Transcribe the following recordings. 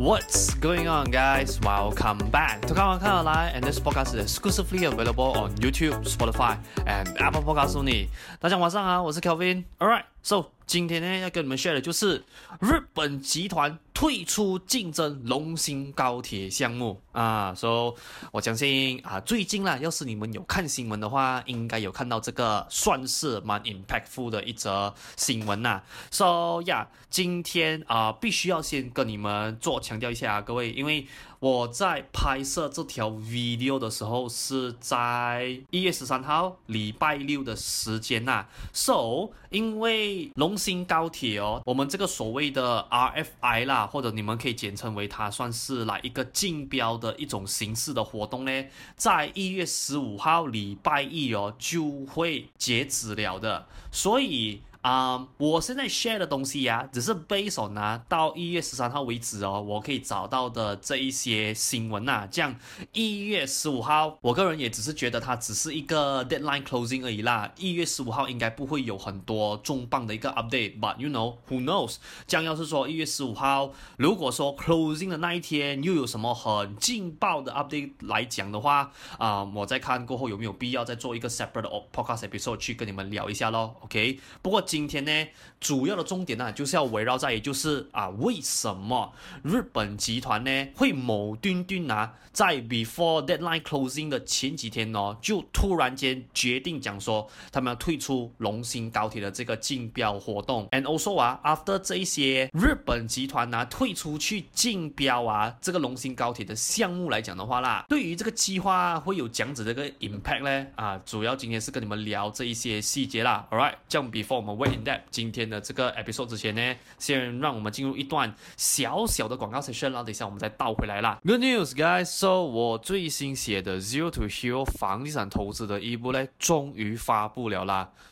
What's going on, guys? Welcome back to 看完看了来，and this podcast is exclusively available on YouTube, Spotify, and Apple Podcasts only. 大家晚上好，我是 Kelvin. Alright, So 今天呢要跟你们 share 的就是日本集团退出竞争龙兴高铁项目啊。So 我相信啊，最近啦，要是你们有看新闻的话，应该有看到这个算是蛮 impactful 的一则新闻呐。So 呀，今天啊，必须要先跟你们做强调一下啊，各位，因为我在拍摄这条 video 的时候是在一月十三号礼拜六的时间呐。So 因为龙兴高铁哦，我们这个所谓的 RFI 啦，或者你们可以简称为它，算是来一个竞标的一种形式的活动呢，在一月十五号礼拜一哦就会截止了的，所以。啊我现在 share 的东西呀、只是 based on，到一月十三号为止哦，我可以找到的这一些新闻呐、这样一月十五号，我个人也只是觉得它只是一个 deadline closing 而已啦。一月十五号应该不会有很多重磅的一个 update，but you know who knows？将要是说一月十五号，如果说 closing 的那一天又有什么很劲爆的 update 来讲的话，啊、我再看过后有没有必要再做一个 separate 的 podcast episode 去跟你们聊一下咯。OK，不过。今天呢，主要的重点呢，就是要围绕在，也就是啊，为什么日本集团呢会某端端啊，在 before deadline closing 的前几天呢，就突然间决定讲说，他们要退出龙兴高铁的这个竞标活动。And also 啊，after 这一些日本集团呢、啊、退出去竞标啊，这个龙兴高铁的项目来讲的话啦，对于这个计划会有这样子的一个 impact 呢？啊，主要今天是跟你们聊这一些细节啦。Alright，这样 before 我们。In depth, 今天的这个 episode 之前呢，先让我们进入一段小小的广告 session，然后等一下我们再倒回来啦。Good news, guys! So 我最新写的 Zero to Hero 房地产投资的一部呢，终于发布了啦。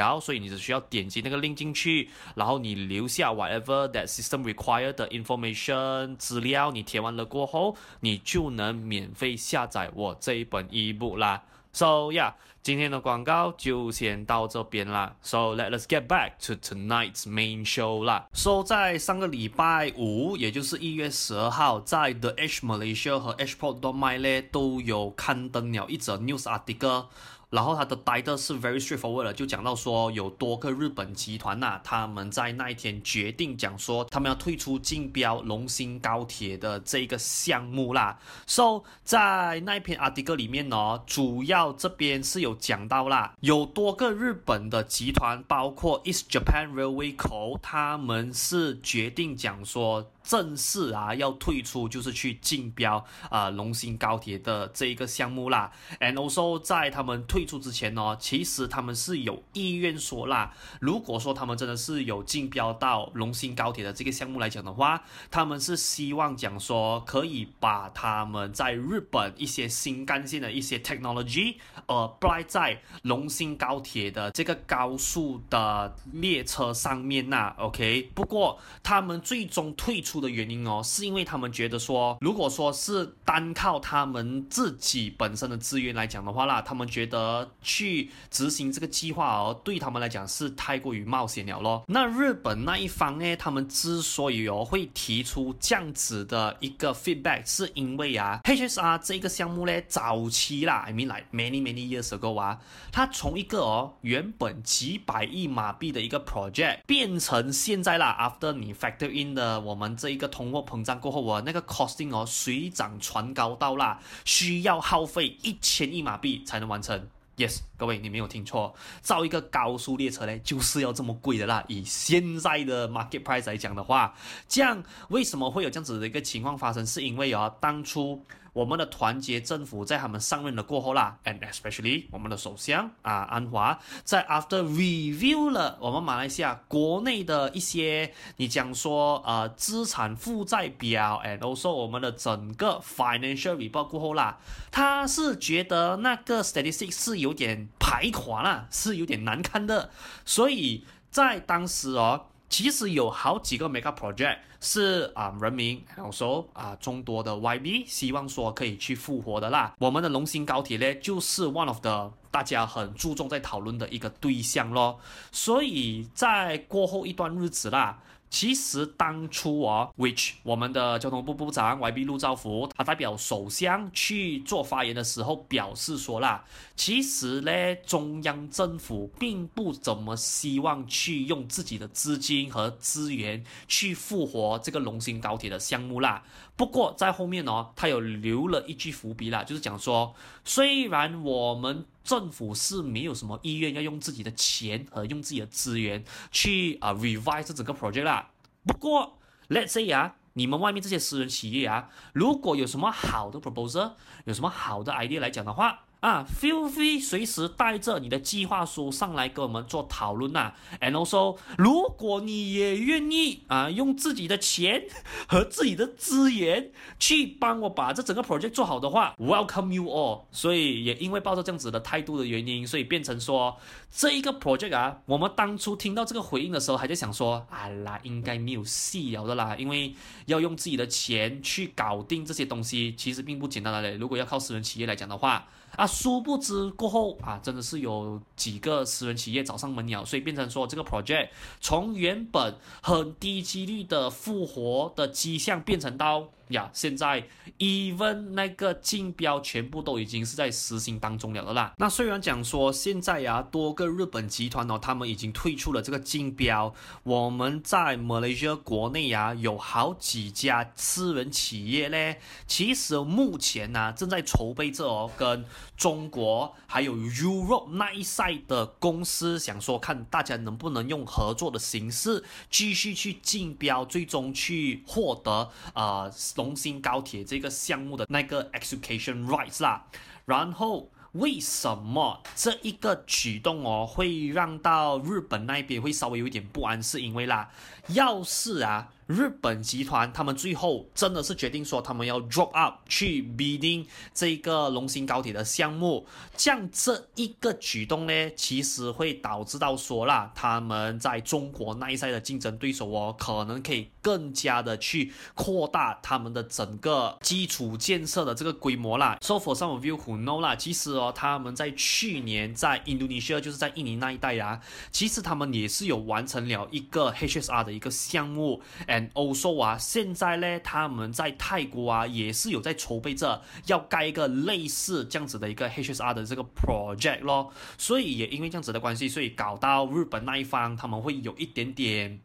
然后，所以你只需要点击那个 link 进去，然后你留下 whatever that system required 的 information 资料，你填完了过后，你就能免费下载我这一本 ebook。啦，So yeah，今天的广告就先到这边啦。So let us get back to tonight's main show 啦。So 在上个礼拜五，也就是一月十二号，在 The Edge Malaysia 和 Edgeport.my 呢都有刊登了一则 news article。然后它的 title 是 very straightforward，就讲到说有多个日本集团呐、啊，他们在那一天决定讲说他们要退出竞标龙兴高铁的这个项目啦。So 在那一篇 article 里面呢，主要这边是有讲到啦，有多个日本的集团，包括 East Japan Railway Co，他们是决定讲说。正式啊，要退出就是去竞标啊、龙兴高铁的这一个项目啦。And also 在他们退出之前呢，其实他们是有意愿说啦，如果说他们真的是有竞标到龙兴高铁的这个项目来讲的话，他们是希望讲说可以把他们在日本一些新干线的一些 technology，呃，apply 在龙兴高铁的这个高速的列车上面呐、OK，不过他们最终退出。的原因哦，是因为他们觉得说，如果说是单靠他们自己本身的资源来讲的话啦，他们觉得去执行这个计划哦，对他们来讲是太过于冒险了咯。那日本那一方呢，他们之所以哦会提出这样子的一个 feedback，是因为啊，HSR 这个项目呢，早期啦，I mean like many many years ago 啊，它从一个哦原本几百亿马币的一个 project 变成现在啦，after 你 factor in 的我们。这一个通货膨胀过后啊，那个 costing 哦水涨船高到啦，需要耗费一千亿马币才能完成。Yes，各位你没有听错，造一个高速列车呢，就是要这么贵的啦。以现在的 market price 来讲的话，这样为什么会有这样子的一个情况发生？是因为啊，当初。我们的团结政府在他们上任了过后啦，and especially 我们的首相啊安华在 after review 了我们马来西亚国内的一些你讲说呃资产负债表，and also 我们的整个 financial report 过后啦，他是觉得那个 statistics 是有点排垮啦，是有点难看的，所以在当时哦。其实有好几个 mega project 是啊、人民，还有说啊众多的 YB 希望说可以去复活的啦。我们的龙兴高铁呢，就是 one of the 大家很注重在讨论的一个对象咯。所以在过后一段日子啦。其实当初哦，which 我们的交通部部长 YB 陆兆福，他代表首相去做发言的时候表示说啦，其实呢，中央政府并不怎么希望去用自己的资金和资源去复活这个龙兴高铁的项目啦。不过在后面哦，他有留了一句伏笔啦，就是讲说，虽然我们政府是没有什么意愿要用自己的钱和用自己的资源去啊、revise 这整个 project 啦。不过，let's say 啊，你们外面这些私人企业啊，如果有什么好的 proposal，有什么好的 idea 来讲的话。啊，feel free 随时带着你的计划书上来跟我们做讨论呐。And also，如果你也愿意啊，用自己的钱和自己的资源去帮我把这整个 project 做好的话，welcome you all。所以也因为抱着这样子的态度的原因，所以变成说这一个 project 啊，我们当初听到这个回应的时候，还在想说，啊啦，应该没有戏了的啦，因为要用自己的钱去搞定这些东西，其实并不简单的嘞。如果要靠私人企业来讲的话，啊。殊不知过后啊，真的是有几个私人企业找上门鸟，所以变成说这个 project 从原本很低几率的复活的迹象，变成到。呀现在 even 那个竞标全部都已经是在实行当中了的啦。那虽然讲说现在呀，多个日本集团哦，他们已经退出了这个竞标。我们在马来西亚国内呀，有好几家私人企业呢，其实目前呢正在筹备着哦，跟中国还有 Europe 那一赛的公司，想说看大家能不能用合作的形式继续去竞标，最终去获得呃。龙兴高铁这个项目的那个 execution rights 啦，然后为什么这一个举动哦会让到日本那边会稍微有一点不安？是因为啦，要是啊。日本集团他们最后真的是决定说他们要 drop up 去 bidding 这个龙兴高铁的项目，这样这一个举动呢，其实会导致到说啦，他们在中国那一赛的竞争对手哦，可能可以更加的去扩大他们的整个基础建设的这个规模啦。So for some of you who know 啦，其实哦，他们在去年在 Indonesia 就是在印尼那一带啊，其实他们也是有完成了一个 HSR 的一个项目，诶 And also 啊，现在呢，他们在泰国啊，也是有在筹备着要盖一个类似这样子的一个 HSR 的这个 project 咯。所以也因为这样子的关系，所以搞到日本那一方他们会有一点点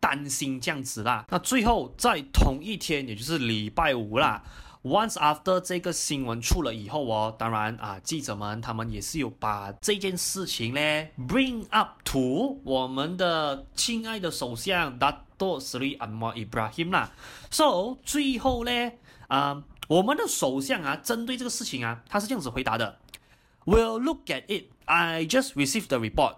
担心这样子啦。那最后在同一天，也就是礼拜五啦。Once after 这个新闻出了以后哦，当然啊，记者们他们也是有把这件事情呢 bring up to 我们的亲爱的首相 Sri Anwar Ibrahim 啦。So 最后呢，啊，我们的首相啊，针对这个事情啊，他是这样子回答的：We'll look at it. I just received the report.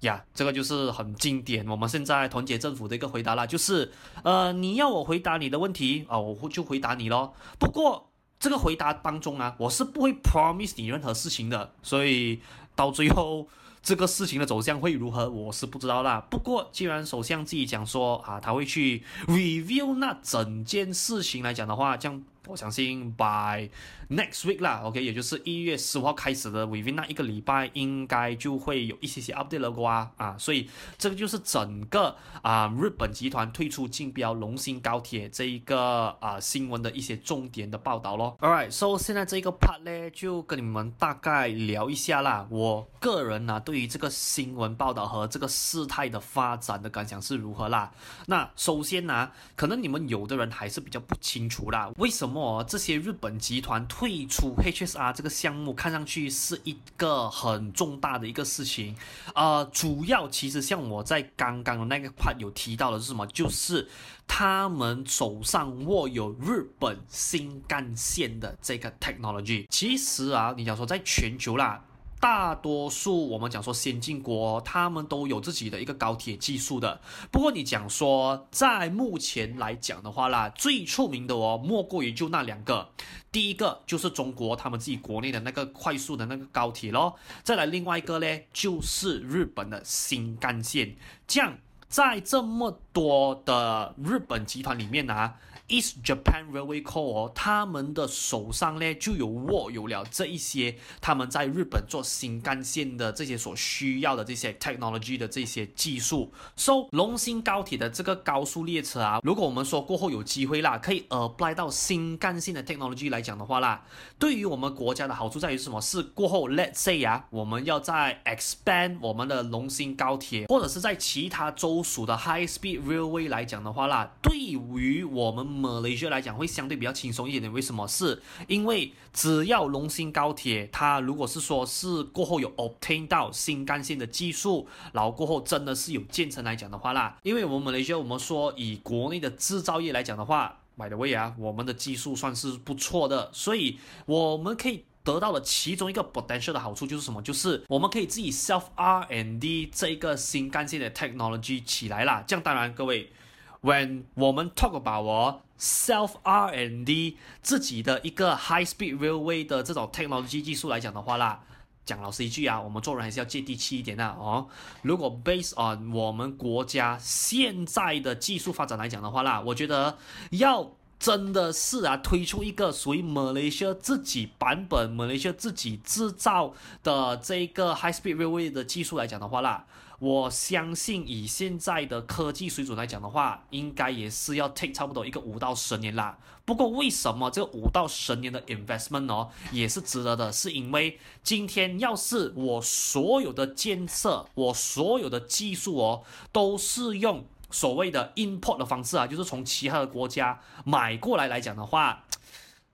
呀，yeah, 这个就是很经典。我们现在团结政府的一个回答啦，就是，呃，你要我回答你的问题啊，我就回答你咯。不过这个回答当中啊，我是不会 promise 你任何事情的。所以到最后这个事情的走向会如何，我是不知道啦。不过既然首相自己讲说啊，他会去 review 那整件事情来讲的话，这样。我相信 by next week 啦，OK，也就是一月十五号开始的 within 那一个礼拜，应该就会有一些些 update 了啩啊，所以这个就是整个啊日本集团退出竞标龙兴高铁这一个啊新闻的一些重点的报道咯。All right，so 现在这个 part 呢，就跟你们大概聊一下啦。我个人呢、对于这个新闻报道和这个事态的发展的感想是如何啦？那首先呢、可能你们有的人还是比较不清楚啦，为什么？什么这些日本集团退出 HSR 这个项目，看上去是一个很重大的一个事情。呃，主要其实像我在刚刚的那个 part 有提到的是什么？就是他们手上握有日本新干线的这个 technology。其实啊，你想说在全球啦。大多数我们讲说先进国，他们都有自己的一个高铁技术的。不过你讲说在目前来讲的话啦，最出名的哦，莫过于就那两个。第一个就是中国他们自己国内的那个快速的那个高铁咯，再来另外一个呢，就是日本的新干线。这样在这么多的日本集团里面呢、啊。East Japan Railway Co. 哦，他们的手上呢就有握有了这一些他们在日本做新干线的这些所需要的这些 technology 的这些技术。So 龙兴高铁的这个高速列车啊，如果我们说过后有机会啦，可以 apply 到新干线的 technology 来讲的话啦，对于我们国家的好处在于什么？是过后 Let's say 啊，我们要在 expand 我们的龙兴高铁，或者是在其他州属的 high speed railway 来讲的话啦，对于我们。马来西亚来讲会相对比较轻松一点点，为什么？是因为只要龙兴高铁，它如果是说是过后有 obtain 到新干线的技术，然后过后真的是有建成来讲的话啦，因为我们马来西亚我们说以国内的制造业来讲的话，by the way 啊，我们的技术算是不错的，所以我们可以得到的其中一个 potential 的好处就是什么？就是我们可以自己 self R&D 这一个新干线的 technology 起来啦。这样当然各位。When 我们 talk about 我 self R and D 自己的一个 high speed railway 的这种 technology 技术来讲的话啦，讲老实一句啊，我们做人还是要接地气一点的哦。如果 based on 我们国家现在的技术发展来讲的话啦，我觉得要真的是啊推出一个属于 Malaysia 自己版本、Malaysia 自己制造的这个 high speed railway 的技术来讲的话啦。我相信以现在的科技水准来讲的话，应该也是要 take 差不多一个五到十年啦。不过为什么这五到十年的 investment 哦，也是值得的？是因为今天要是我所有的建设，我所有的技术哦，都是用所谓的 import 的方式啊，就是从其他的国家买过来来讲的话，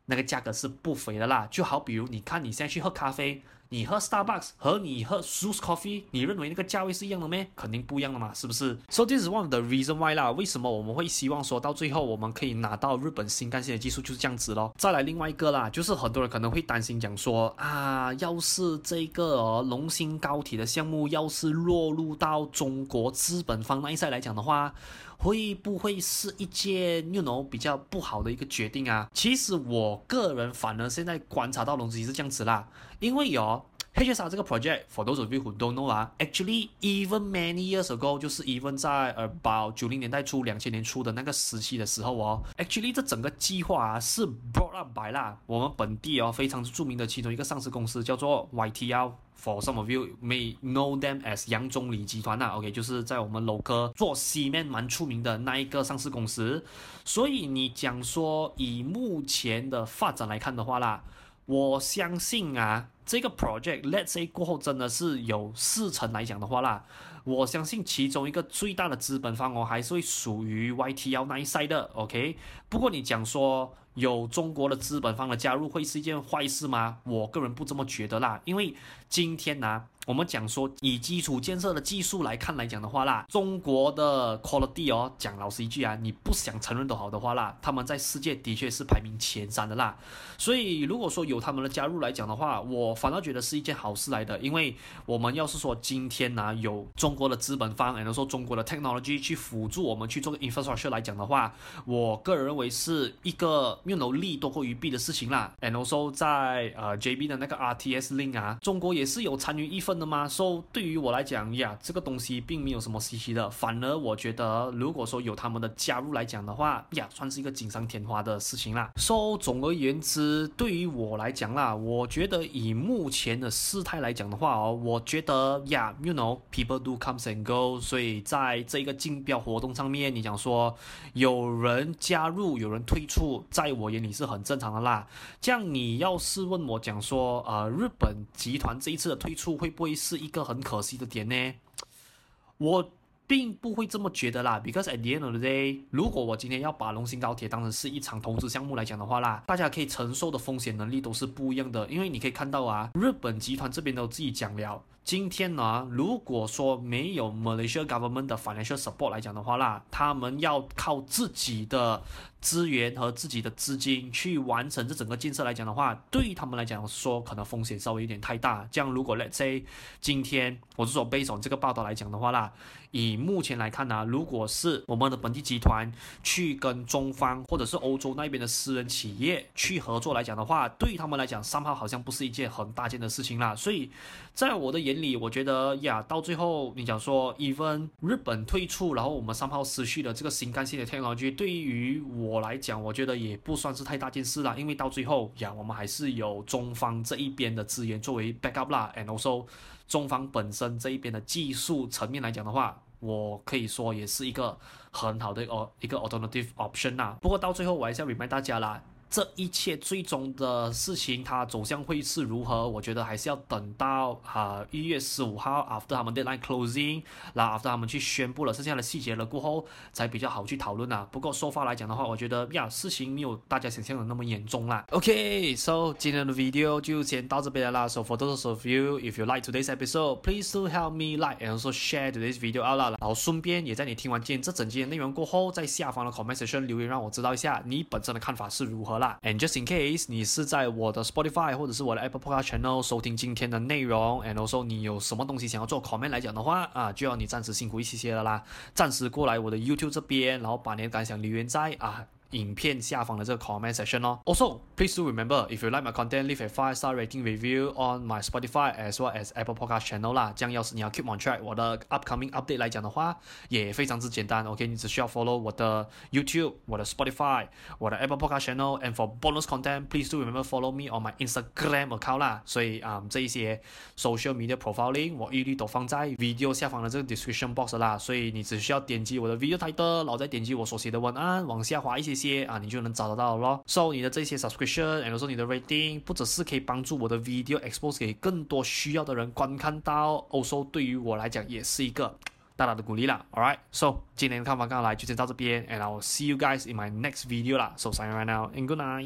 那个价格是不菲的啦。就好比如你看你现在去喝咖啡。你喝 Starbucks 和你喝 Zeus Coffee，你认为那个价位是一样的咩？肯定不一样的嘛，是不是？So this is one of the reason why 啦，为什么我们会希望说到最后我们可以拿到日本新干线的技术就是这样子咯。再来另外一个啦，就是很多人可能会担心讲说啊，要是这个、哦、龙兴高铁的项目要是落入到中国资本方那一赛来讲的话，会不会是一件 you know 比较不好的一个决定啊？其实我个人反而现在观察到龙兴是这样子啦，因为有。HSR 这个 project，for those of you who don't know 啊，actually even many years ago，就是 even 在 about 九零年代初、两千年初的那个时期的时候哦，actually 这整个计划啊是 brought up by 啦，我们本地哦非常著名的其中一个上市公司叫做 YTL，for some of you may know them as 杨忠礼集团呐，OK，就是在我们楼科做 C 面蛮出名的那一个上市公司，所以你讲说以目前的发展来看的话啦，我相信啊。这个 project，let's say 过后真的是有四成来讲的话啦，我相信其中一个最大的资本方哦，还是会属于 YTL 那一 side 的，OK。不过你讲说有中国的资本方的加入会是一件坏事吗？我个人不这么觉得啦，因为今天呢、我们讲说，以基础建设的技术来看来讲的话啦，中国的 quality 哦，讲老实一句啊，你不想承认都好的话啦，他们在世界的确是排名前三的啦。所以如果说有他们的加入来讲的话，我反倒觉得是一件好事来的，因为我们要是说今天呢、有中国的资本方，然后说中国的 technology 去辅助我们去做个 infrastructure 来讲的话，我个人认为是一个没有利多过于弊的事情啦。And also 在呃 JB 的那个 RTS 链啊，中国也是有参与一份。的吗？So 对于我来讲呀，这个东西并没有什么稀奇的。反而我觉得，如果说有他们的加入来讲的话，呀，算是一个锦上添花的事情啦。So 总而言之，对于我来讲啦，我觉得以目前的事态来讲的话哦，我觉得呀，you know people do comes and go。所以在这个竞标活动上面，你讲说有人加入，有人退出，在我眼里是很正常的啦。这样你要是问我讲说，呃，日本集团这一次的退出会不会？是一个很可惜的点呢，我并不会这么觉得啦。Because at the end of the day，如果我今天要把龙兴高铁当成是一场投资项目来讲的话啦，大家可以承受的风险能力都是不一样的。因为你可以看到啊，日本集团这边都自己讲了，今天呢，如果说没有 Malaysia government 的 financial support 来讲的话啦，他们要靠自己的。资源和自己的资金去完成这整个建设来讲的话，对于他们来讲说，可能风险稍微有点太大。这样如果 let's say 今天我是说 based on 这个报道来讲的话啦，以目前来看呢、如果是我们的本地集团去跟中方或者是欧洲那边的私人企业去合作来讲的话，对于他们来讲，三号好像不是一件很大件的事情啦。所以在我的眼眼里，我觉得呀，到最后你讲说 even 日本退出，然后我们三号失去了这个新干线的 technology，对于我。来讲，我觉得也不算是太大件事啦，因为到最后呀，我们还是有中方这一边的资源作为 backup 啦，and also 中方本身这一边的技术层面来讲的话，我可以说也是一个很好的哦一个 alternative option 啦。不过到最后，我还是要 remind 大家啦。这一切最终的事情，它走向会是如何？我觉得还是要等到啊一月十五号，after 他们 deadline closing，然后 after 他们去宣布了剩下的细节了过后，才比较好去讨论啊。不过说法来讲的话，我觉得呀，事情没有大家想象的那么严重啦。OK，so 今天的 video 就先到这边啦。So for those of you if you like today's episode, please do help me like and also share today's video out 啦。然后顺便也在你听完今天这整集的内容过后，在下方的 comment section 留言，让我知道一下你本身的看法是如何啦。And just in case 你是在我的 Spotify 或者是我的 Apple Podcast Channel 收听今天的内容，and also 你有什么东西想要做 comment 来讲的话啊，就要你暂时辛苦一些些了啦，暂时过来我的 YouTube 这边，然后把你的感想留言在啊。影片下方的这个 comment section 哦。Also, please do remember if you like my content, leave a five star rating review on my Spotify as well as Apple Podcast channel 啦。这样要是你要 keep on track 我的 upcoming update 来讲的话，也非常之简单。OK，你只需要 follow 我的 YouTube、我的 Spotify、我的 Apple Podcast channel。And for bonus content, please do remember follow me on my Instagram account 啦。所以啊、嗯，这一些 social media profiling 我一律都放在 video 下方的这个 description box 啦。所以你只需要点击我的 video title，然后再点击我所写的文案，往下滑一些些。 些啊，你就能找得到咯。So 你的这些 subscription，然后说你的 rating，不只是可以帮助我的 video expose 给更多需要的人观看到，also 对于我来讲也是一个大大的鼓励啦。Alright，so 今天的看法刚来就先到这边，and I'll see you guys in my next video 啦。So sign right now and good night.